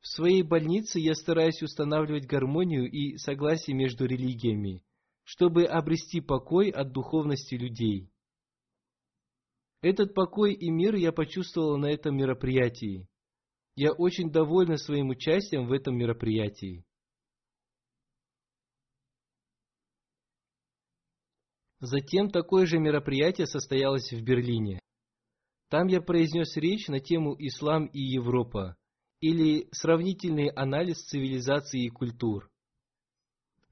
В своей больнице я стараюсь устанавливать гармонию и согласие между религиями, чтобы обрести покой от духовности людей. Этот покой и мир я почувствовал на этом мероприятии. Я очень довольна своим участием в этом мероприятии. Затем такое же мероприятие состоялось в Берлине. Там я произнес речь на тему «Ислам и Европа» или «Сравнительный анализ цивилизации и культур».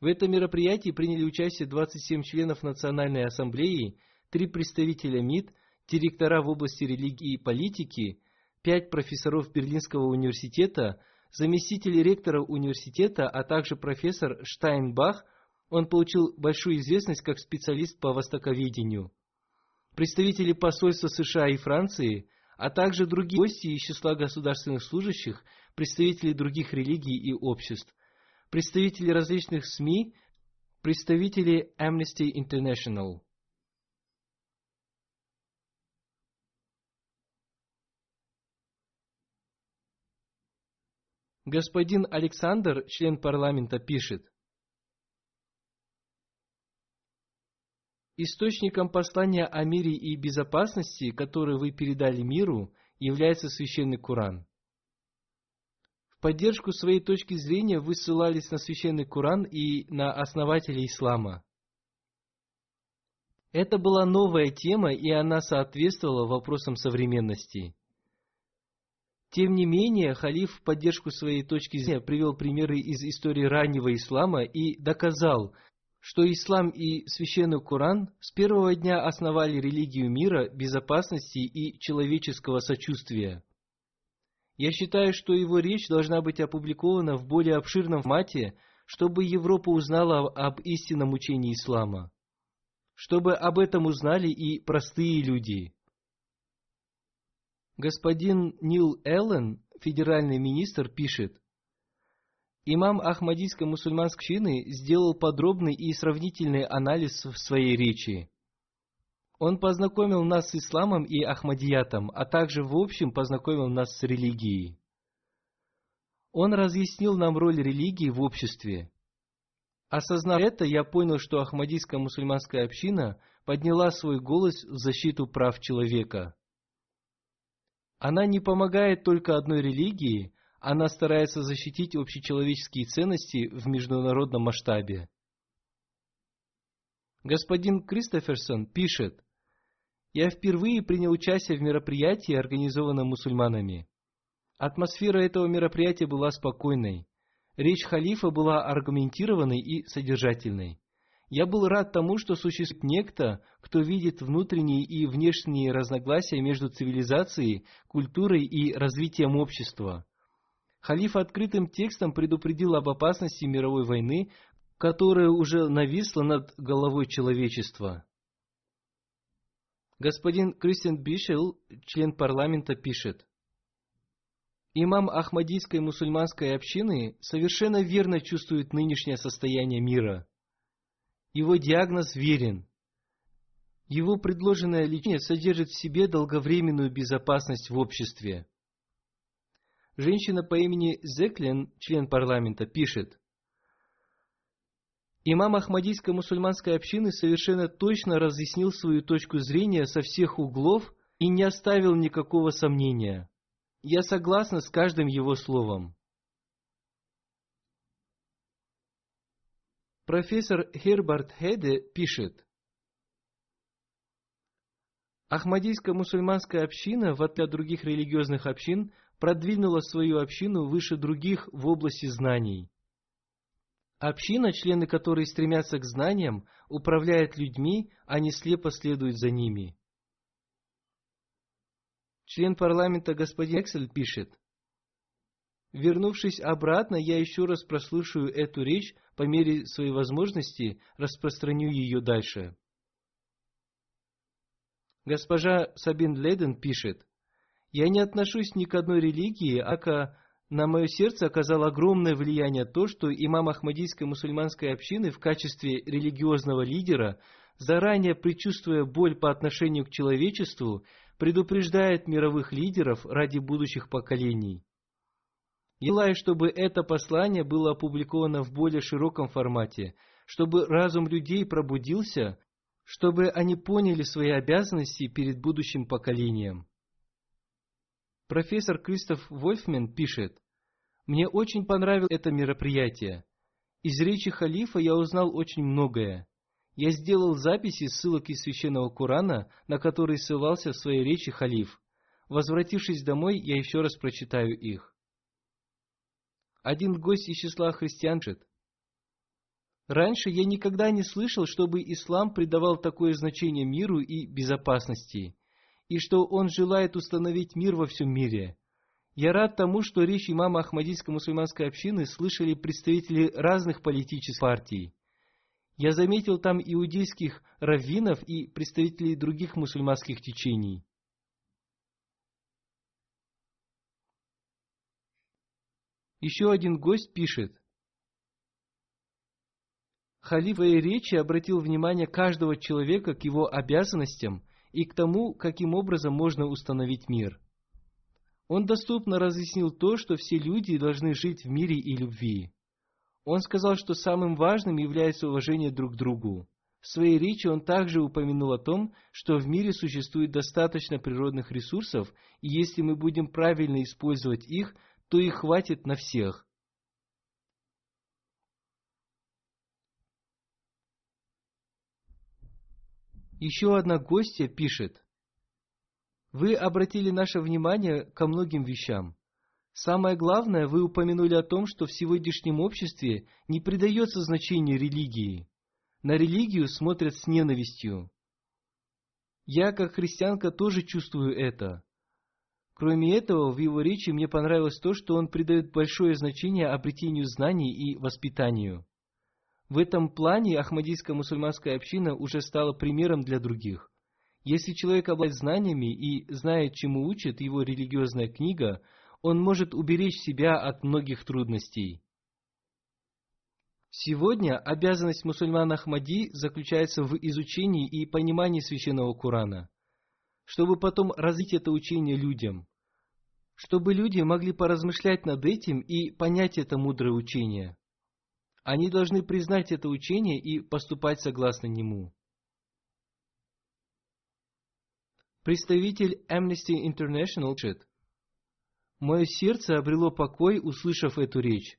В этом мероприятии приняли участие 27 членов Национальной Ассамблеи, три представителя МИД, директора в области религии и политики, пять профессоров Берлинского университета, заместитель ректора университета, а также профессор Штайнбах. Он получил большую известность как специалист по востоковедению – представители посольства США и Франции, а также другие гости из числа государственных служащих, представители других религий и обществ, представители различных СМИ, представители Amnesty International. Господин Александр, член парламента, пишет – Источником послания о мире и безопасности, которое вы передали миру, является священный Куран. В поддержку своей точки зрения вы ссылались на священный Куран и на основателей ислама. Это была новая тема, и она соответствовала вопросам современности. Тем не менее, халиф в поддержку своей точки зрения привел примеры из истории раннего ислама и доказал, что ислам и священный Коран с первого дня основали религию мира, безопасности и человеческого сочувствия. Я считаю, что его речь должна быть опубликована в более обширном формате, чтобы Европа узнала об истинном учении ислама, чтобы об этом узнали и простые люди. Господин Нил Эллен, федеральный министр, пишет, Имам Ахмадийской мусульманской общины сделал подробный и сравнительный анализ в своей речи. Он познакомил нас с исламом и ахмадиятом, а также в общем познакомил нас с религией. Он разъяснил нам роль религии в обществе. Осознав это, я понял, что Ахмадийская мусульманская община подняла свой голос в защиту прав человека. Она не помогает только одной религии, она старается защитить общечеловеческие ценности в международном масштабе. Господин Кристоферсон пишет, «Я впервые принял участие в мероприятии, организованном мусульманами. Атмосфера этого мероприятия была спокойной. Речь халифа была аргументированной и содержательной. Я был рад тому, что существует некто, кто видит внутренние и внешние разногласия между цивилизацией, культурой и развитием общества. Халиф открытым текстом предупредил об опасности мировой войны, которая уже нависла над головой человечества. Господин Кристиан Бишел, член парламента, пишет. Имам Ахмадийской мусульманской общины совершенно верно чувствует нынешнее состояние мира. Его диагноз верен. Его предложенное лечение содержит в себе долговременную безопасность в обществе. Женщина по имени Зеклин, член парламента, пишет. Имам Ахмадийской мусульманской общины совершенно точно разъяснил свою точку зрения со всех углов и не оставил никакого сомнения. Я согласна с каждым его словом. Профессор Херберт Хеде пишет. Ахмадийская мусульманская община, в отличие от других религиозных общин, продвинула свою общину выше других в области знаний. Община, члены которой стремятся к знаниям, управляет людьми, а не слепо следует за ними. Член парламента господин Эксель пишет, Вернувшись обратно, я еще раз прослушаю эту речь, по мере своей возможности распространю ее дальше. Госпожа Сабин Лейден пишет, «Я не отношусь ни к одной религии, ака на мое сердце оказало огромное влияние то, что имам Ахмадийской мусульманской общины в качестве религиозного лидера, заранее предчувствуя боль по отношению к человечеству, предупреждает мировых лидеров ради будущих поколений. Желаю, чтобы это послание было опубликовано в более широком формате, чтобы разум людей пробудился, чтобы они поняли свои обязанности перед будущим поколением. Профессор Кристоф Вольфмен пишет, «Мне очень понравилось это мероприятие. Из речи халифа я узнал очень многое. Я сделал записи ссылок из Священного Корана, на которые ссылался в своей речи халиф. Возвратившись домой, я еще раз прочитаю их. Один гость из числа христиан пишет, Раньше я никогда не слышал, чтобы ислам придавал такое значение миру и безопасности, и что он желает установить мир во всем мире. Я рад тому, что речь имама Ахмадийской мусульманской общины слышали представители разных политических партий. Я заметил там иудейских раввинов и представителей других мусульманских течений. Еще один гость пишет. Халиф в речи обратил внимание каждого человека к его обязанностям и к тому, каким образом можно установить мир. Он доступно разъяснил то, что все люди должны жить в мире и любви. Он сказал, что самым важным является уважение друг к другу. В своей речи он также упомянул о том, что в мире существует достаточно природных ресурсов, и если мы будем правильно использовать их, то их хватит на всех. Еще одна гостья пишет, «Вы обратили наше внимание ко многим вещам. Самое главное, вы упомянули о том, что в сегодняшнем обществе не придается значения религии. На религию смотрят с ненавистью. Я, как христианка, тоже чувствую это. Кроме этого, в его речи мне понравилось то, что он придает большое значение обретению знаний и воспитанию. В этом плане Ахмадийская мусульманская община уже стала примером для других. Если человек обладает знаниями и знает, чему учит его религиозная книга – он может уберечь себя от многих трудностей. Сегодня обязанность мусульман Ахмади заключается в изучении и понимании священного Корана, чтобы потом развить это учение людям, чтобы люди могли поразмышлять над этим и понять это мудрое учение. Они должны признать это учение и поступать согласно нему. Представитель Amnesty International пишет, Мое сердце обрело покой, услышав эту речь.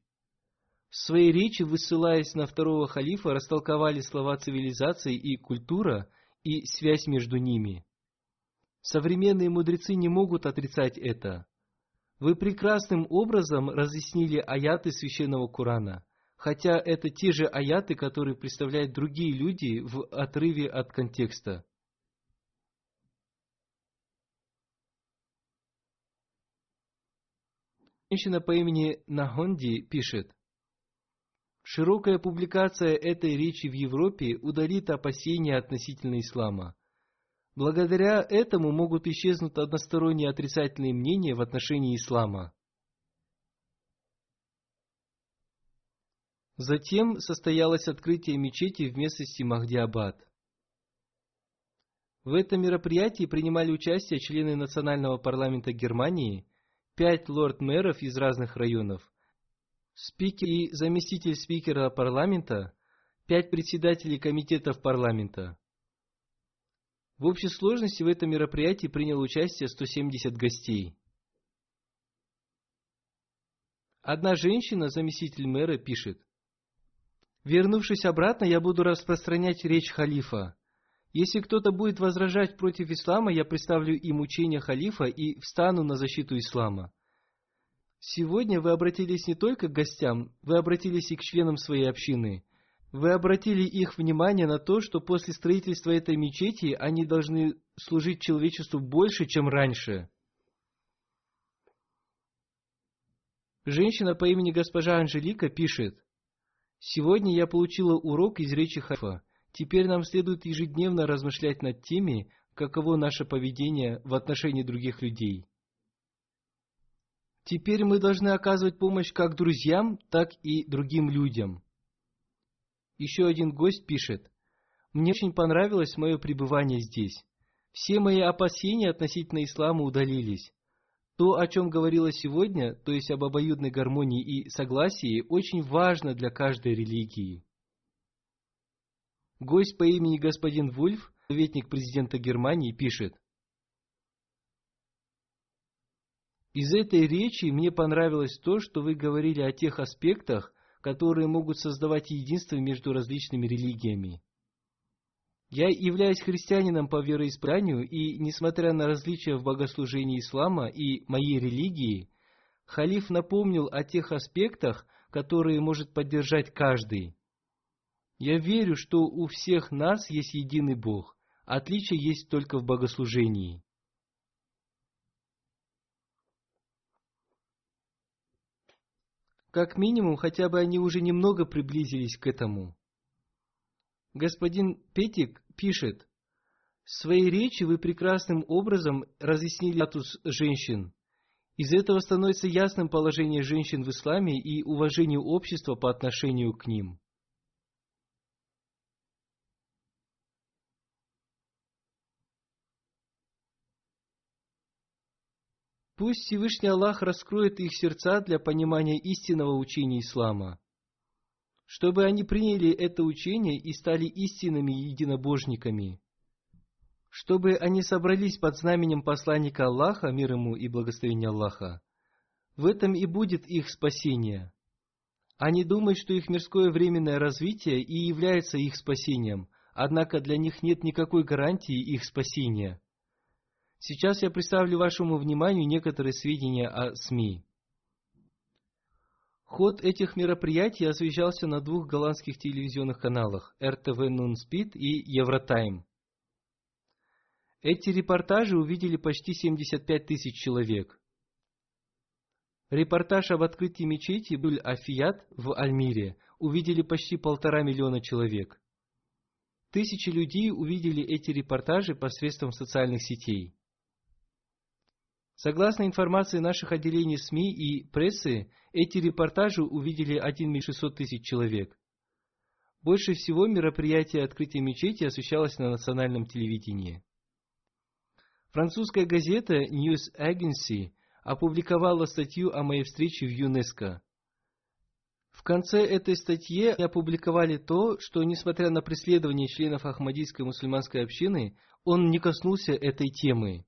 В своей речи, высылаясь на второго халифа, растолковали слова цивилизации и культура и связь между ними. Современные мудрецы не могут отрицать это. Вы прекрасным образом разъяснили аяты священного Корана, хотя это те же аяты, которые представляют другие люди в отрыве от контекста. Женщина по имени Нахонди пишет, Широкая публикация этой речи в Европе удалит опасения относительно ислама. Благодаря этому могут исчезнуть односторонние отрицательные мнения в отношении ислама. Затем состоялось открытие мечети в местности Махдиабад. В этом мероприятии принимали участие члены Национального парламента Германии, пять лорд-мэров из разных районов, спикер и заместитель спикера парламента, пять председателей комитетов парламента. В общей сложности в этом мероприятии приняло участие 170 гостей. Одна женщина, заместитель мэра, пишет, «Вернувшись обратно, я буду распространять речь халифа. Если кто-то будет возражать против ислама, я представлю им учение халифа и встану на защиту ислама. Сегодня вы обратились не только к гостям, вы обратились и к членам своей общины. Вы обратили их внимание на то, что после строительства этой мечети они должны служить человечеству больше, чем раньше. Женщина по имени госпожа Анжелика пишет, «Сегодня я получила урок из речи Хафа. Теперь нам следует ежедневно размышлять над теми, каково наше поведение в отношении других людей. Теперь мы должны оказывать помощь как друзьям, так и другим людям. Еще один гость пишет, «Мне очень понравилось мое пребывание здесь. Все мои опасения относительно ислама удалились. То, о чем говорила сегодня, то есть об обоюдной гармонии и согласии, очень важно для каждой религии. Гость по имени господин Вульф, советник президента Германии, пишет, Из этой речи мне понравилось то, что вы говорили о тех аспектах, которые могут создавать единство между различными религиями. Я являюсь христианином по вероисповеданию, и, несмотря на различия в богослужении ислама и моей религии, халиф напомнил о тех аспектах, которые может поддержать каждый. Я верю, что у всех нас есть единый Бог, отличие есть только в богослужении. Как минимум, хотя бы они уже немного приблизились к этому. Господин Петик пишет, в своей речи вы прекрасным образом разъяснили статус женщин. Из этого становится ясным положение женщин в исламе и уважение общества по отношению к ним. Пусть Всевышний Аллах раскроет их сердца для понимания истинного учения ислама, чтобы они приняли это учение и стали истинными единобожниками, чтобы они собрались под знаменем посланника Аллаха, мир ему и благословение Аллаха. В этом и будет их спасение. Они думают, что их мирское временное развитие и является их спасением, однако для них нет никакой гарантии их спасения – Сейчас я представлю вашему вниманию некоторые сведения о СМИ. Ход этих мероприятий освещался на двух голландских телевизионных каналах РТВ Нунспид и Евротайм. Эти репортажи увидели почти 75 тысяч человек. Репортаж об открытии мечети был Афият в Альмире увидели почти полтора миллиона человек. Тысячи людей увидели эти репортажи посредством социальных сетей. Согласно информации наших отделений СМИ и прессы, эти репортажи увидели 1 600 тысяч человек. Больше всего мероприятие открытия мечети освещалось на национальном телевидении. Французская газета News Agency опубликовала статью о моей встрече в ЮНЕСКО. В конце этой статьи опубликовали то, что, несмотря на преследование членов Ахмадийской мусульманской общины, он не коснулся этой темы.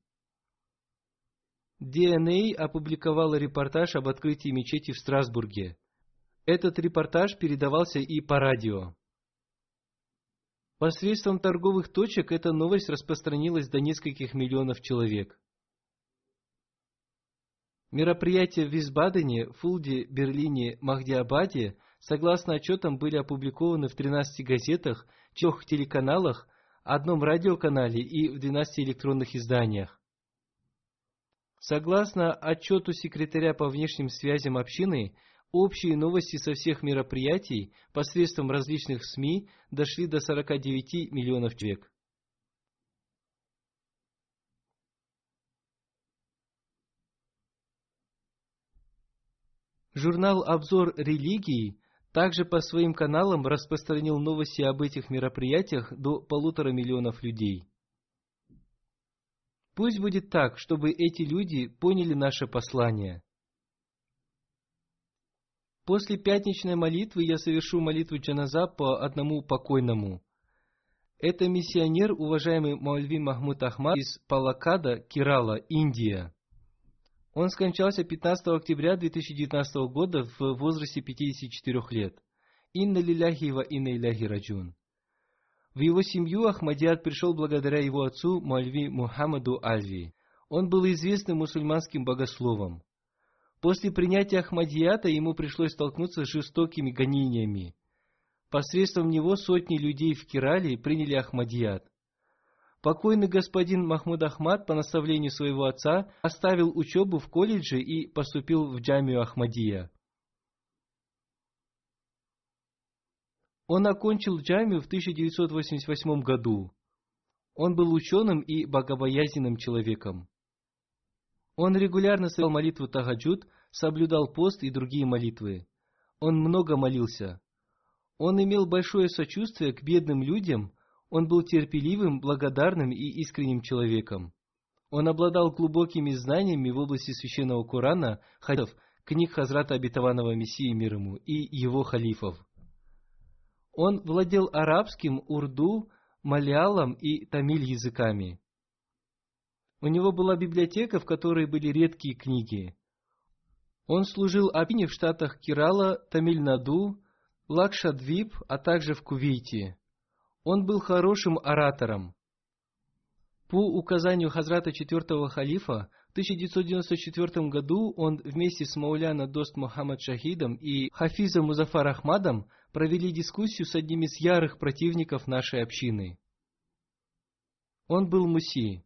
DNA опубликовала репортаж об открытии мечети в Страсбурге. Этот репортаж передавался и по радио. Посредством торговых точек эта новость распространилась до нескольких миллионов человек. Мероприятия в Висбадене, Фулде, Берлине, Махдиабаде, согласно отчетам, были опубликованы в 13 газетах, трех телеканалах, одном радиоканале и в 12 электронных изданиях. Согласно отчету секретаря по внешним связям общины, общие новости со всех мероприятий посредством различных СМИ дошли до 49 миллионов человек. Журнал «Обзор религии» также по своим каналам распространил новости об этих мероприятиях до полутора миллионов людей. Пусть будет так, чтобы эти люди поняли наше послание. После пятничной молитвы я совершу молитву джаназа по одному покойному. Это миссионер, уважаемый Маульви Махмуд Ахмад из Палакада, Кирала, Индия. Он скончался 15 октября 2019 года в возрасте 54 лет. Инна лиляхи ва инна иляхи раджун. В его семью Ахмадиат пришел благодаря его отцу Мальви Мухаммаду Альви. Он был известным мусульманским богословом. После принятия Ахмадията ему пришлось столкнуться с жестокими гонениями. Посредством него сотни людей в Кирале приняли Ахмадият. Покойный господин Махмуд Ахмад по наставлению своего отца оставил учебу в колледже и поступил в джамию Ахмадия. Он окончил джамию в 1988 году. Он был ученым и богобоязненным человеком. Он регулярно совершал молитву Тагаджуд, соблюдал пост и другие молитвы. Он много молился. Он имел большое сочувствие к бедным людям он был терпеливым, благодарным и искренним человеком. Он обладал глубокими знаниями в области священного Корана, хадисов, книг Хазрата Обетованного Мессии мир ему и его халифов. Он владел арабским, урду, малиалом и тамиль языками. У него была библиотека, в которой были редкие книги. Он служил Абине в штатах Кирала, Тамиль-Наду, Лакшадвип, а также в Кувейте. Он был хорошим оратором. По указанию Хазрата четвертого халифа, в 1994 году он вместе с Мауляна Дост Мухаммад Шахидом и Хафизом Музафар Ахмадом провели дискуссию с одним из ярых противников нашей общины. Он был муси.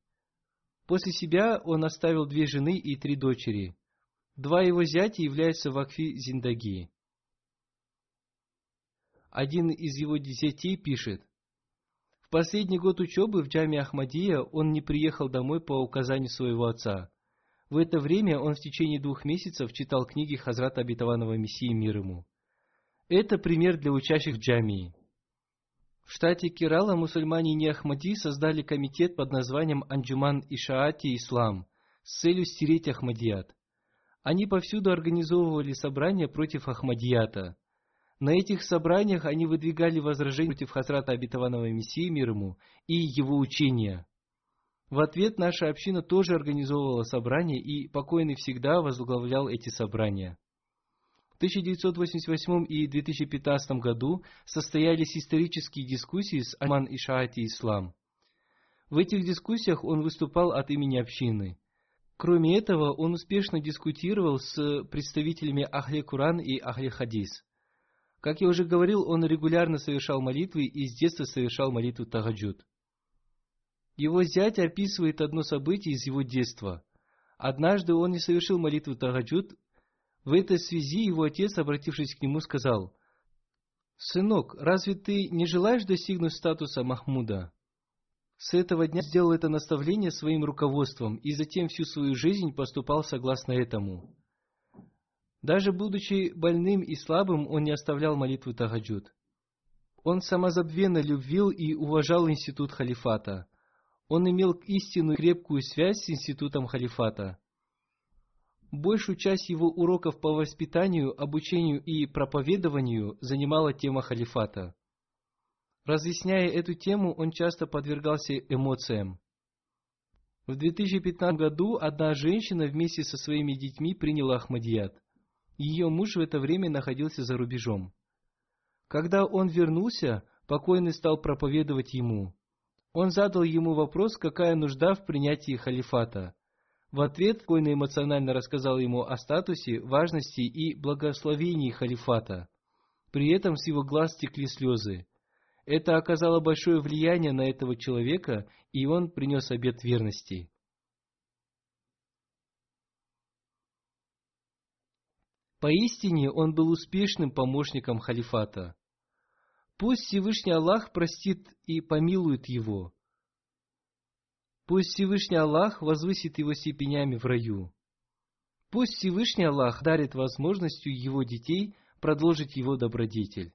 После себя он оставил две жены и три дочери. Два его зятя являются вакфи Зиндаги. Один из его детей пишет – последний год учебы в джаме Ахмадия он не приехал домой по указанию своего отца. В это время он в течение двух месяцев читал книги Хазрата Обетованного Мессии мир ему. Это пример для учащих джамии. В штате Керала мусульмане не Ахмади создали комитет под названием Анджуман Ишаати Ислам с целью стереть Ахмадият. Они повсюду организовывали собрания против Ахмадията – на этих собраниях они выдвигали возражения против Хазрата Обетованного Мессии мир ему и его учения. В ответ наша община тоже организовывала собрания, и покойный всегда возглавлял эти собрания. В 1988 и 2015 году состоялись исторические дискуссии с Аман Ишаати Ислам. В этих дискуссиях он выступал от имени общины. Кроме этого, он успешно дискутировал с представителями Ахли Куран и Ахли Хадис. Как я уже говорил, он регулярно совершал молитвы и с детства совершал молитву Тагаджуд. Его зять описывает одно событие из его детства. Однажды он не совершил молитву Тагаджуд. В этой связи его отец, обратившись к нему, сказал, «Сынок, разве ты не желаешь достигнуть статуса Махмуда?» С этого дня сделал это наставление своим руководством и затем всю свою жизнь поступал согласно этому. Даже будучи больным и слабым, он не оставлял молитву Тагаджуд. Он самозабвенно любил и уважал институт халифата. Он имел истинную крепкую связь с институтом халифата. Большую часть его уроков по воспитанию, обучению и проповедованию занимала тема халифата. Разъясняя эту тему, он часто подвергался эмоциям. В 2015 году одна женщина вместе со своими детьми приняла Ахмадият. Ее муж в это время находился за рубежом. Когда он вернулся, покойный стал проповедовать ему. Он задал ему вопрос, какая нужда в принятии халифата. В ответ покойный эмоционально рассказал ему о статусе, важности и благословении халифата. При этом с его глаз текли слезы. Это оказало большое влияние на этого человека, и он принес обет верности. Поистине он был успешным помощником халифата. Пусть Всевышний Аллах простит и помилует его. Пусть Всевышний Аллах возвысит его степенями в раю. Пусть Всевышний Аллах дарит возможностью его детей продолжить его добродетель.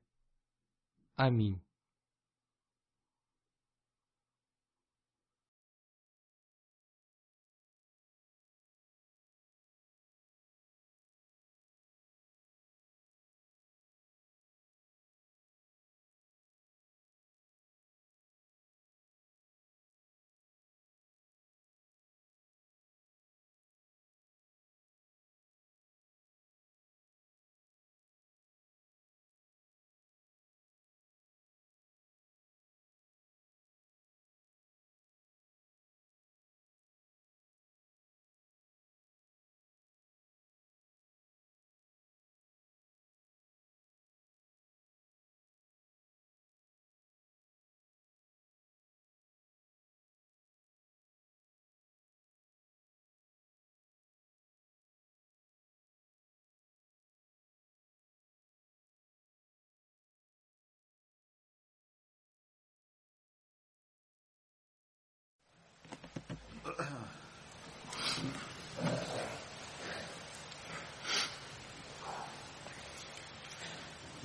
Аминь.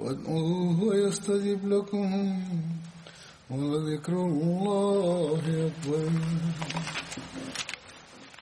وادعوه يستجب لكم. ولذكر الله أكبر.